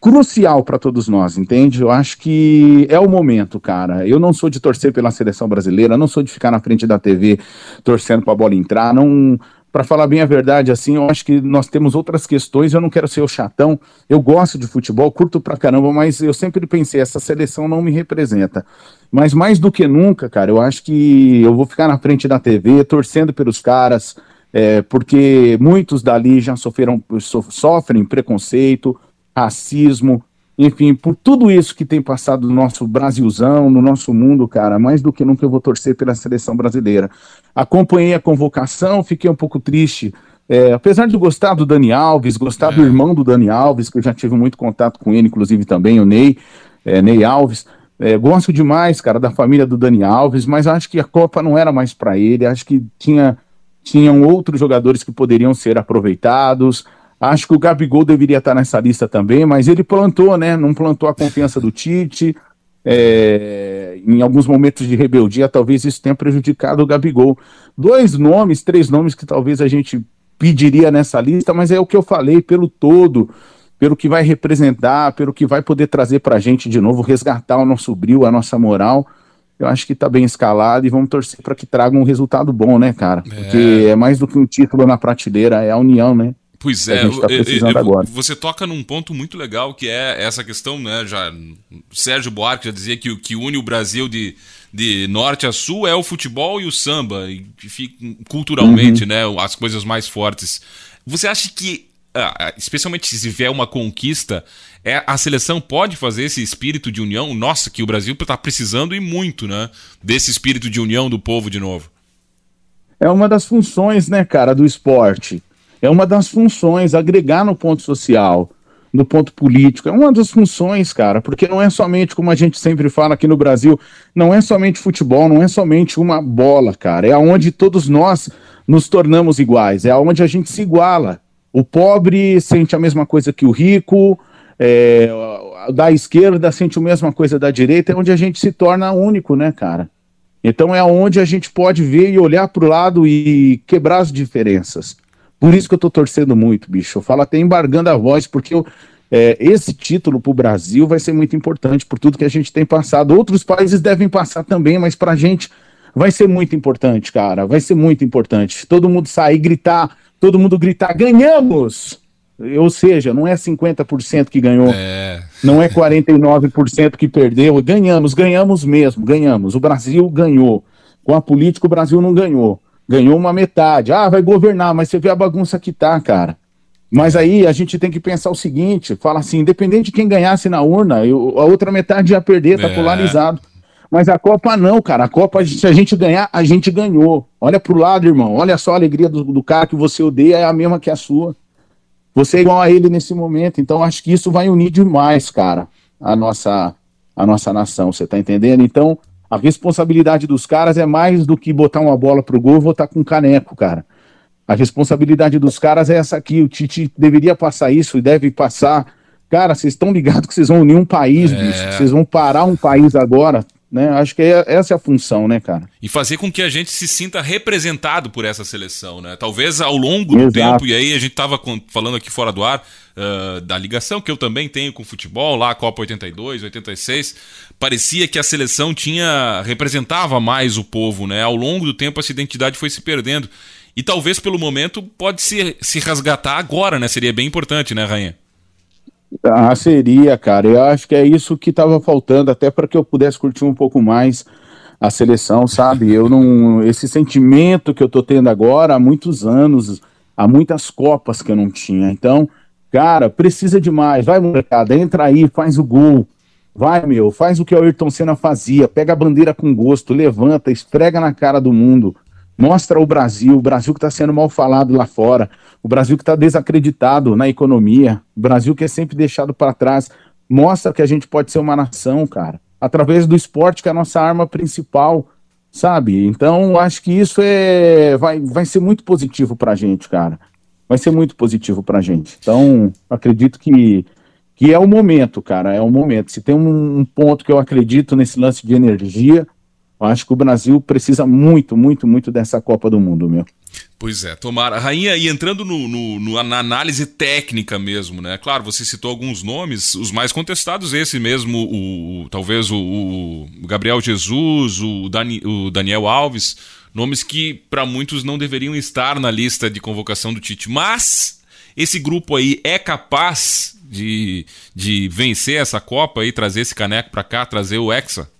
crucial para todos nós, entende? Eu acho que é o momento, cara. Eu não sou de torcer pela seleção brasileira, não sou de ficar na frente da TV torcendo para a bola entrar, não para falar bem a verdade, assim, eu acho que nós temos outras questões. Eu não quero ser o chatão. Eu gosto de futebol, curto pra caramba, mas eu sempre pensei, essa seleção não me representa. Mas mais do que nunca, cara, eu acho que eu vou ficar na frente da TV, torcendo pelos caras, é, porque muitos dali já sofreram, so- sofrem preconceito, racismo, enfim, por tudo isso que tem passado no nosso Brasilzão, no nosso mundo, cara, mais do que nunca eu vou torcer pela seleção brasileira. Acompanhei a convocação, fiquei um pouco triste. é, apesar de gostar do Dani Alves, gostar do irmão do Dani Alves, que eu já tive muito contato com ele, inclusive também, o Ney, é, Ney Alves. É, gosto demais, cara, da família do Dani Alves, mas acho que a Copa não era mais para ele. Acho que tinha, tinham outros jogadores que poderiam ser aproveitados. Acho que o Gabigol deveria estar nessa lista também, mas ele plantou, né? Não plantou a confiança do Tite. É, em alguns momentos de rebeldia, talvez isso tenha prejudicado o Gabigol. Dois nomes, três nomes que talvez a gente pediria nessa lista, mas é o que eu falei, pelo todo, pelo que vai representar, pelo que vai poder trazer para a gente de novo, resgatar o nosso brilho, a nossa moral. Eu acho que está bem escalado e vamos torcer para que traga um resultado bom, né, cara? Porque é mais do que um título na prateleira, é a união, né? Pois é, tá eu- você toca num ponto muito legal que é essa questão, né? Já Sérgio Buarque já dizia que o que une o Brasil de, de norte a sul é o futebol e o samba, e culturalmente, Uhum. né? As coisas mais fortes. Você acha que, ah, ah, especialmente se vier uma conquista, é, a seleção pode fazer esse espírito de união? Nossa, que o Brasil está precisando e muito, né? Desse espírito de união do povo de novo. É uma das funções, né, cara, do esporte. É uma das funções, agregar no ponto social, no ponto político. É uma das funções, cara, porque não é somente, como a gente sempre fala aqui no Brasil, não é somente futebol, não é somente uma bola, cara. É onde todos nós nos tornamos iguais, é onde a gente se iguala. O pobre sente a mesma coisa que o rico, é, da esquerda sente a mesma coisa da direita, é onde a gente se torna único, né, cara? Então é onde a gente pode ver e olhar para o lado e quebrar as diferenças. Por isso que eu tô torcendo muito, bicho. Eu falo até embargando a voz, porque eu- é, esse título para o Brasil vai ser muito importante por tudo que a gente tem passado. Outros países devem passar também, mas para a gente vai ser muito importante, cara. Vai ser muito importante. Todo mundo sair, gritar, todo mundo gritar, ganhamos! Ou seja, não é 50% que ganhou, É. não é 49% que perdeu. Ganhamos, ganhamos mesmo, ganhamos. O Brasil ganhou. Com a política, o Brasil não ganhou. Ganhou uma metade. Ah, vai governar, mas você vê a bagunça que tá, cara. Mas aí a gente tem que pensar o seguinte: fala assim, independente de quem ganhasse na urna, eu- a outra metade ia perder, tá É. polarizado. Mas a Copa não, cara. A Copa, se a gente ganhar, a gente ganhou. Olha pro lado, irmão. Olha só a alegria do, do cara que você odeia, é a mesma que a sua. Você é igual a ele nesse momento. Então, acho que isso vai unir demais, cara, a nossa, a nossa nação. Você tá entendendo? Então, a responsabilidade dos caras é mais do que botar uma bola pro gol e votar com um caneco, cara. A responsabilidade dos caras é essa aqui. O Tite deveria passar isso e deve passar. Cara, vocês estão ligados que vocês vão unir um país, É. bicho. Vocês vão parar um país agora, né? Acho que é- essa é a função, né, cara? e fazer com que a gente se sinta representado por essa seleção, né? Talvez ao longo do Exato. tempo, e aí a gente estava falando aqui fora do ar ah, da ligação que eu também tenho com o futebol, lá a Copa 82, 86, parecia que a seleção tinha representava mais o povo, né? Ao longo do tempo essa identidade foi se perdendo. E talvez pelo momento pode se, se resgatar agora, né? Seria bem importante, né, Rainha? Ah, seria, cara. Eu acho que é isso que estava faltando, até para que eu pudesse curtir um pouco mais a seleção, sabe? Eu não. Esse sentimento que eu tô tendo agora há muitos anos, há muitas Copas que eu não tinha. Então, cara, precisa demais. Vai, molecada, entra aí, faz o gol. Vai, meu, faz o que o Ayrton Senna fazia. Pega a bandeira com gosto, levanta, esfrega na cara do mundo. Mostra o Brasil, o Brasil que está sendo mal falado lá fora, o Brasil que está desacreditado na economia, o Brasil que é sempre deixado para trás. Mostra que a gente pode ser uma nação, cara, através do esporte, que é a nossa arma principal, sabe? Então, acho que isso é vai, vai ser muito positivo para a gente, cara. Vai ser muito positivo para a gente. Então, acredito que, que é o momento, cara, é o momento. Se tem um, um ponto que eu acredito nesse lance de energia, acho que o Brasil precisa muito, muito, muito dessa Copa do Mundo, meu. Pois é, tomara. Rainha, e entrando no, no- no- na análise técnica mesmo, né? Claro, você citou alguns nomes, os mais contestados, esse mesmo, o, o- talvez o, o Gabriel Jesus, o, Dani- o Daniel Alves, nomes que para muitos não deveriam estar na lista de convocação do Tite. Mas esse grupo aí é capaz de, de vencer essa Copa e trazer esse caneco para cá, trazer o Hexa?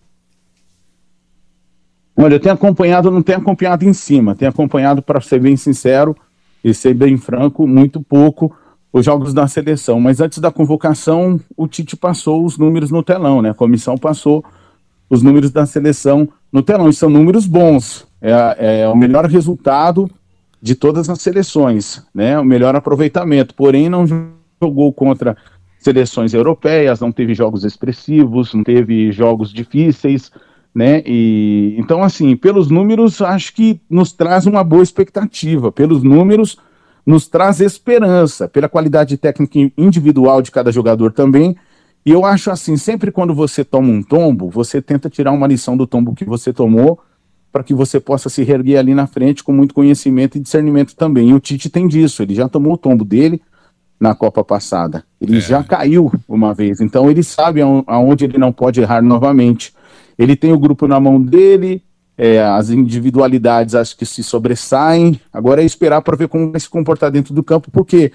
Olha, eu tenho acompanhado, não tenho acompanhado em cima, tenho acompanhado, para ser bem sincero e ser bem franco, muito pouco os jogos da seleção. Mas antes da convocação, o Tite passou os números no telão, né? A comissão passou os números da seleção no telão. E são números bons. É, é o melhor resultado de todas as seleções, né? O melhor aproveitamento. Porém, não jogou contra seleções europeias, não teve jogos expressivos, não teve jogos difíceis, né? E então, assim, pelos números, acho que nos traz uma boa expectativa. Pelos números, nos traz esperança, pela qualidade técnica individual de cada jogador também. E eu acho assim, sempre quando você toma um tombo, você tenta tirar uma lição do tombo que você tomou, para que você possa se reerguer ali na frente com muito conhecimento e discernimento também. E o Tite tem disso, ele já tomou o tombo dele na Copa passada. Ele É. já caiu uma vez, então ele sabe aon- aonde ele não pode errar novamente. Ele tem o grupo na mão dele, é, as individualidades acho que se sobressaem. Agora é esperar para ver como vai se comportar dentro do campo, porque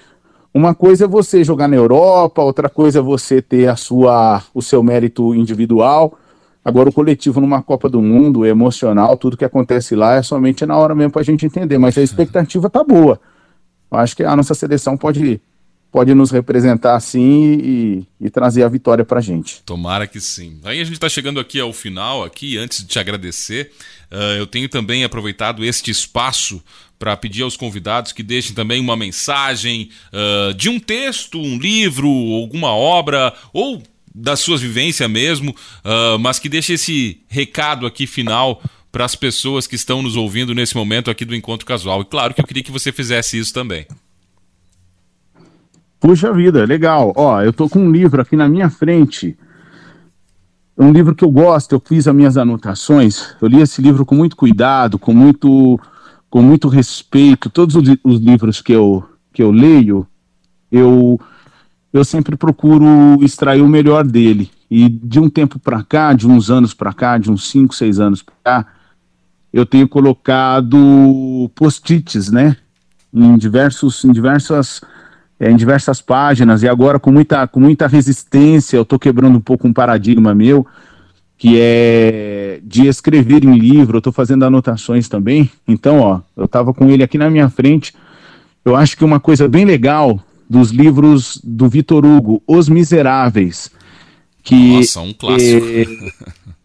uma coisa é você jogar na Europa, outra coisa é você ter a sua, o seu mérito individual. Agora, o coletivo numa Copa do Mundo, emocional, tudo que acontece lá é somente na hora mesmo para a gente entender. Mas a expectativa tá boa. Eu acho que a nossa seleção pode pode nos representar assim e, e trazer a vitória para a gente. Tomara que sim. Aí a gente está chegando aqui ao final, aqui antes de te agradecer, uh, eu tenho também aproveitado este espaço para pedir aos convidados que deixem também uma mensagem uh, de um texto, um livro, alguma obra ou da sua vivência mesmo, uh, mas que deixe esse recado aqui final para as pessoas que estão nos ouvindo nesse momento aqui do Encontro Casual. E claro que eu queria que você fizesse isso também. Puxa vida, legal. Ó, eu tô com um livro aqui na minha frente. Um livro que eu gosto, eu fiz as minhas anotações. Eu li esse livro com muito cuidado, com muito, com muito respeito. Todos os, os livros que eu, que eu leio, eu, eu sempre procuro extrair o melhor dele. E de um tempo para cá, de uns anos para cá, de uns 5, 6 anos para cá, eu tenho colocado post-its, né? Em diversos, em diversas é, em diversas páginas, e agora com muita, com muita resistência, eu estou quebrando um pouco um paradigma meu, que é de escrever em livro, eu estou fazendo anotações também. Então, ó, eu estava com ele aqui na minha frente. Eu acho que uma coisa bem legal dos livros do Vitor Hugo, Os Miseráveis, que Nossa, um clássico. É,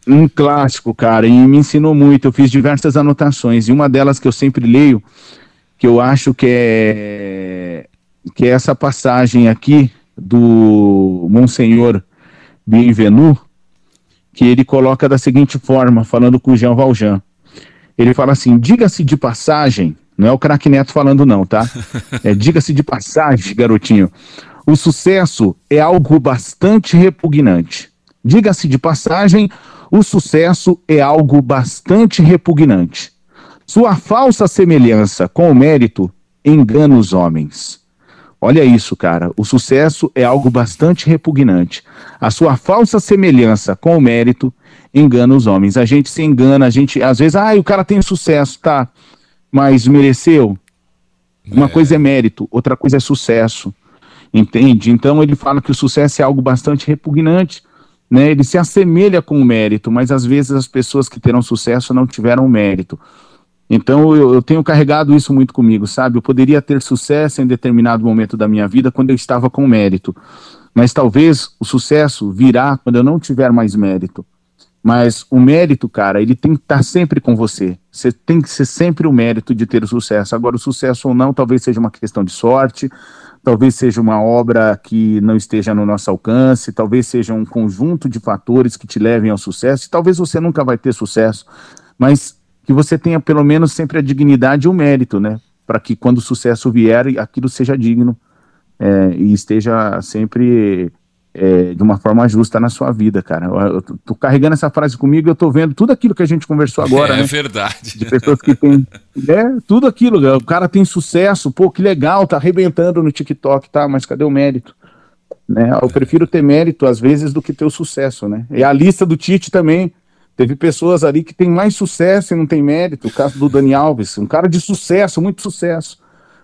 um clássico, cara, e me ensinou muito. Eu fiz diversas anotações, e uma delas que eu sempre leio, que eu acho que é que é essa passagem aqui do Monsenhor Bienvenu, que ele coloca da seguinte forma, falando com o Jean Valjean. Ele fala assim: diga-se de passagem, não é o craque Neto falando, não, tá? É diga-se de passagem, garotinho. O sucesso é algo bastante repugnante. Diga-se de passagem, o sucesso é algo bastante repugnante. Sua falsa semelhança com o mérito engana os homens. Olha isso, cara. O sucesso é algo bastante repugnante. A sua falsa semelhança com o mérito engana os homens. A gente se engana, a gente, às vezes, ah, o cara tem sucesso, tá? Mas mereceu? Uma é. coisa é mérito, outra coisa é sucesso. Entende? Então ele fala que o sucesso é algo bastante repugnante, né? Ele se assemelha com o mérito, mas às vezes as pessoas que terão sucesso não tiveram mérito. Então eu, eu, tenho carregado isso muito comigo, sabe? Eu poderia ter sucesso em determinado momento da minha vida quando eu estava com mérito, mas talvez o sucesso virá quando eu não tiver mais mérito. Mas o mérito, cara, ele tem que estar sempre com você. Você tem que ser sempre o mérito de ter o sucesso. Agora, o sucesso ou não, talvez seja uma questão de sorte, talvez seja uma obra que não esteja no nosso alcance, talvez seja um conjunto de fatores que te levem ao sucesso. E talvez você nunca vai ter sucesso, mas que você tenha pelo menos sempre a dignidade e o mérito, né? Para que quando o sucesso vier, aquilo seja digno é, e esteja sempre é, de uma forma justa na sua vida, cara. Eu, eu tô carregando essa frase comigo eu tô vendo tudo aquilo que a gente conversou agora. É né? verdade. De pessoas que têm. É, tudo aquilo. O cara tem sucesso, pô, que legal, tá arrebentando no TikTok, tá? Mas cadê o mérito? Né? Eu prefiro ter mérito, às vezes, do que ter o sucesso, né? E a lista do Tite também Teve pessoas ali que têm mais sucesso e não tem mérito. O caso do Dani Alves, um cara de sucesso, muito sucesso,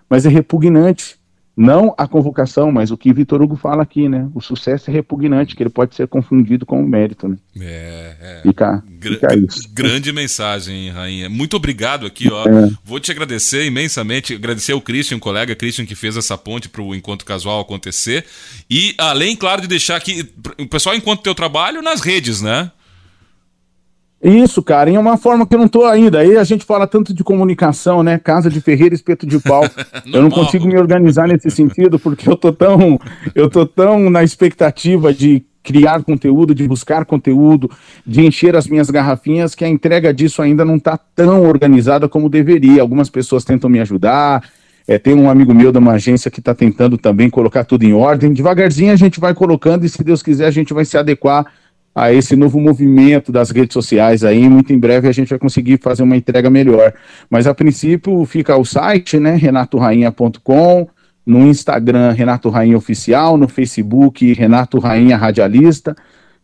mas é repugnante. Não a convocação, mas o que Vitor Hugo fala aqui, né? O sucesso é repugnante, que ele pode ser confundido com o mérito, né? É, é. Fica, Gra fica isso. Grande mensagem, Rainha. Muito obrigado aqui, ó. É. Vou te agradecer imensamente, agradecer ao Christian, colega Christian, que fez essa ponte para o Encontro Casual acontecer. E além, claro, de deixar aqui, o pessoal encontra teu trabalho nas redes, né? Isso, cara, e é uma forma que eu não tô ainda. Aí a gente fala tanto de comunicação, né? Casa de Ferreira, espeto de pau. eu não consigo me organizar nesse sentido porque eu tô tão, eu tô tão na expectativa de criar conteúdo, de buscar conteúdo, de encher as minhas garrafinhas, que a entrega disso ainda não está tão organizada como deveria. Algumas pessoas tentam me ajudar. É, tem um amigo meu de uma agência que está tentando também colocar tudo em ordem. Devagarzinho a gente vai colocando e, se Deus quiser, a gente vai se adequar a esse novo movimento das redes sociais aí. Muito em breve a gente vai conseguir fazer uma entrega melhor. Mas a princípio fica o site, né, renatorrainha.com, no Instagram Renato Rainha Oficial, no Facebook Renato Rainha Radialista.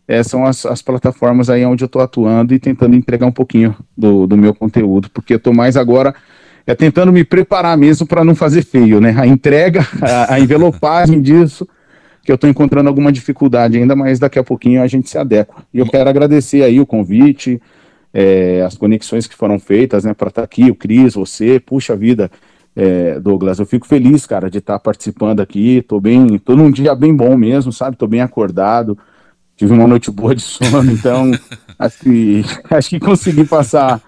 Essas são as, as plataformas aí onde eu estou atuando e tentando entregar um pouquinho do, do meu conteúdo, porque eu estou mais agora é tentando me preparar mesmo para não fazer feio, né? A entrega, a, a envelopagem disso, que eu estou encontrando alguma dificuldade ainda, mas daqui a pouquinho a gente se adequa. E eu quero agradecer aí o convite, é, as conexões que foram feitas, né, para estar tá aqui, o Cris, você, puxa vida, é, Douglas, eu fico feliz, cara, de estar tá participando aqui, tô bem, tô num dia bem bom mesmo, sabe, tô bem acordado, tive uma noite boa de sono, então acho que, acho que consegui passar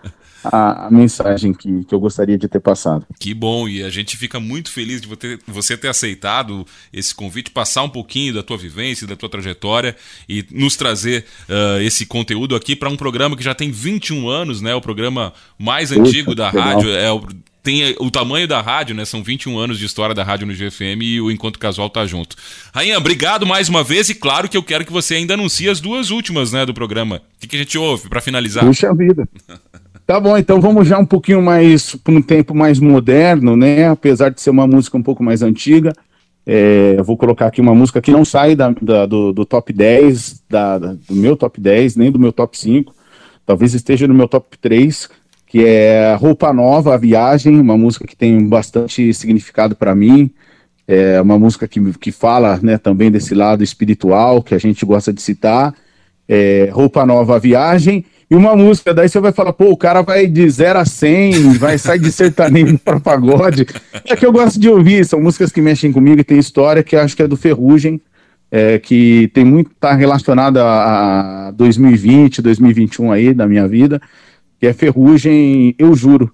a, a, mensagem que, que eu gostaria de ter passado. Que bom, e a gente fica muito feliz de você, ter aceitado esse convite, passar um pouquinho da tua vivência, da tua trajetória e nos trazer uh, esse conteúdo aqui para um programa que já tem 21 anos, né? O programa mais antigo da rádio, é o tem o tamanho da rádio, né? São 21 anos de história da rádio no GFM e o Encontro Casual tá junto. Rainha, obrigado mais uma vez e claro que eu quero que você ainda anuncie as duas últimas, né, do programa. O que, que a gente ouve para finalizar? Puxa vida. Tá bom, então vamos já um pouquinho mais para um tempo mais moderno, né? Apesar de ser uma música um pouco mais antiga. É, eu vou colocar aqui uma música que não sai da, da, do, do, top 10, da, do meu top 10, nem do meu top 5. Talvez esteja no meu top 3, que é Roupa Nova, A Viagem, uma música que tem bastante significado para mim. É uma música que, que fala né, também desse lado espiritual que a gente gosta de citar. É, Roupa Nova, A Viagem e uma música, daí você vai falar, pô, o cara vai de 0 a 100, vai sair de sertanejo para pagode. É que eu gosto de ouvir, são músicas que mexem comigo e tem história que acho que é do Ferrugem, é, que tem muito, tá relacionada a 2020, 2021 aí da minha vida, que é Ferrugem, eu juro,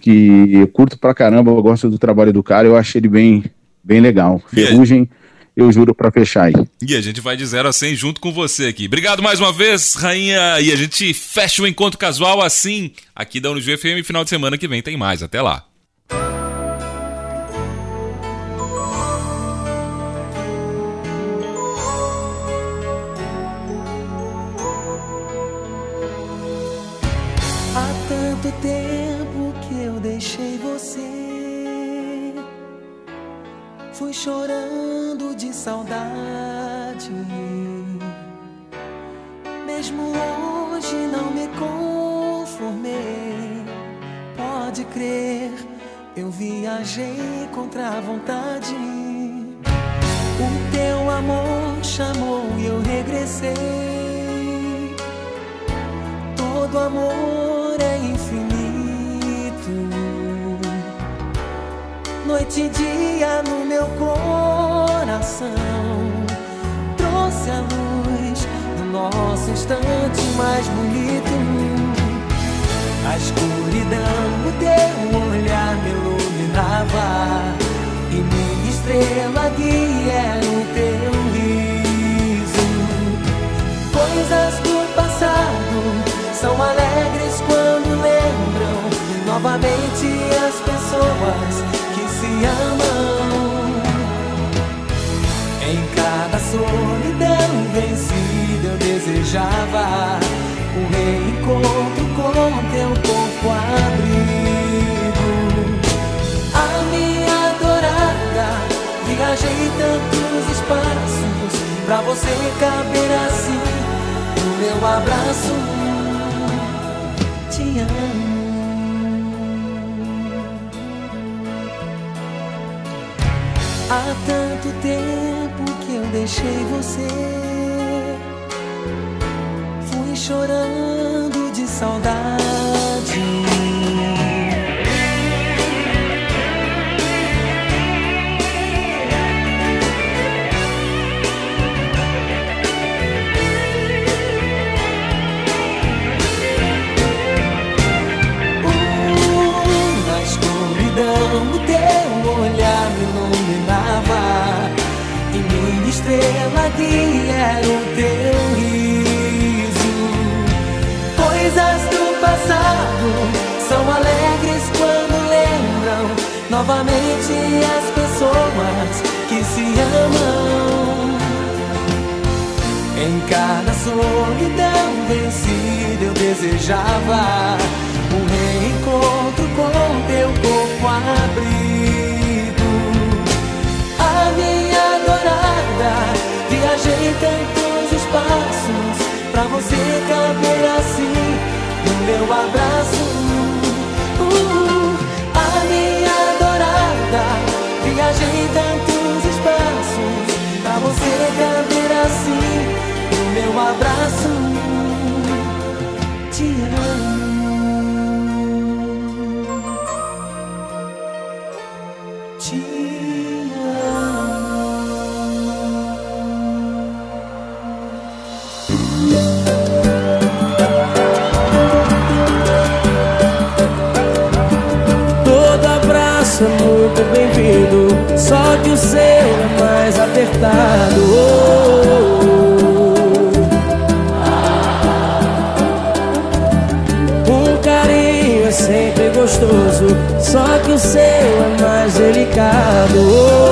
que eu curto pra caramba, eu gosto do trabalho do cara, eu achei ele bem, bem legal. Ferrugem eu juro para fechar aí. E a gente vai de 0 a 100 junto com você aqui. Obrigado mais uma vez, Rainha. E a gente fecha o encontro casual assim, aqui da Unigfm. FM. Final de semana que vem tem mais. Até lá. Há tanto tempo que eu deixei você. Fui chorando saudade. Mesmo hoje não me conformei. Pode crer, eu viajei contra a vontade. O teu amor chamou e eu regressei. Todo amor é infinito. Noite e dia no meu coração. Trouxe a luz do nosso instante mais bonito A escuridão o teu olhar me iluminava. E minha estrela guia era o teu riso. Coisas do passado são alegres quando lembram Novamente as pessoas se amam. Solidão vencida eu desejava um reencontro com teu corpo abrigo. A minha adorada, viajei tantos espaços pra você caber assim no meu abraço. Te amo. Há tanto tempo deixei você. Fui chorando de saudade. Novamente as pessoas que se amam. Em cada solidão vencida eu desejava um reencontro com teu corpo abrigo. A minha adorada Viajei tantos espaços pra você caber assim no meu abraço. nada. Viajei tantos espaços pra você caber assim no meu abraço. Te amo. Só que o seu é mais apertado. Oh. Um carinho é sempre gostoso, só que o seu é mais delicado. Oh,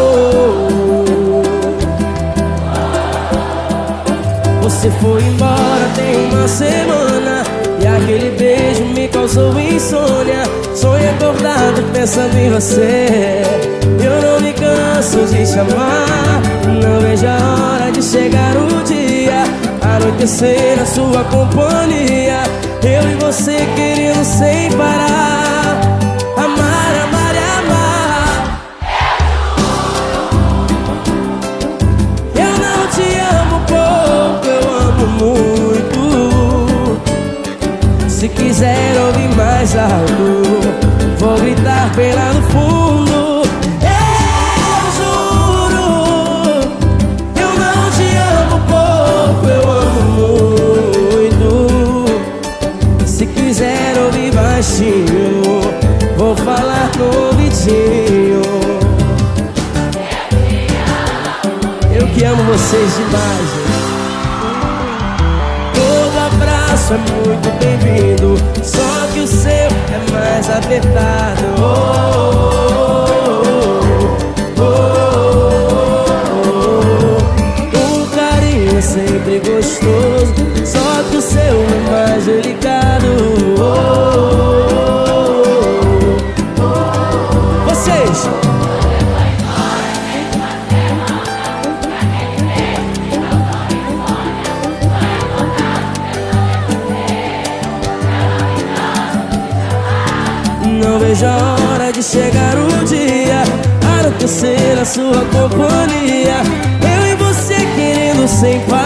Você foi embora tem uma semana E aquele beijo me causou insônia Sonho acordado pensando em você Eu não me canso de te amar Não vejo a hora de chegar o dia. Anoitecer na sua companhia. Eu e você querendo sem parar. Amar, amar e amar. Eu não te amo pouco, eu amo muito. Se quiser ouvir mais alto, vou gritar lá no fundo. Vou falar no ouvidinho. Eu que amo vocês demais. Todo abraço é muito bem-vindo, só que o seu é mais apertado. Oh, oh, oh, oh, oh. Um carinho é sempre gostoso, só que o seu é mais delicado. Vejo a hora de chegar o dia. Anoitecer a sua companhia. Eu e você querendo sem parar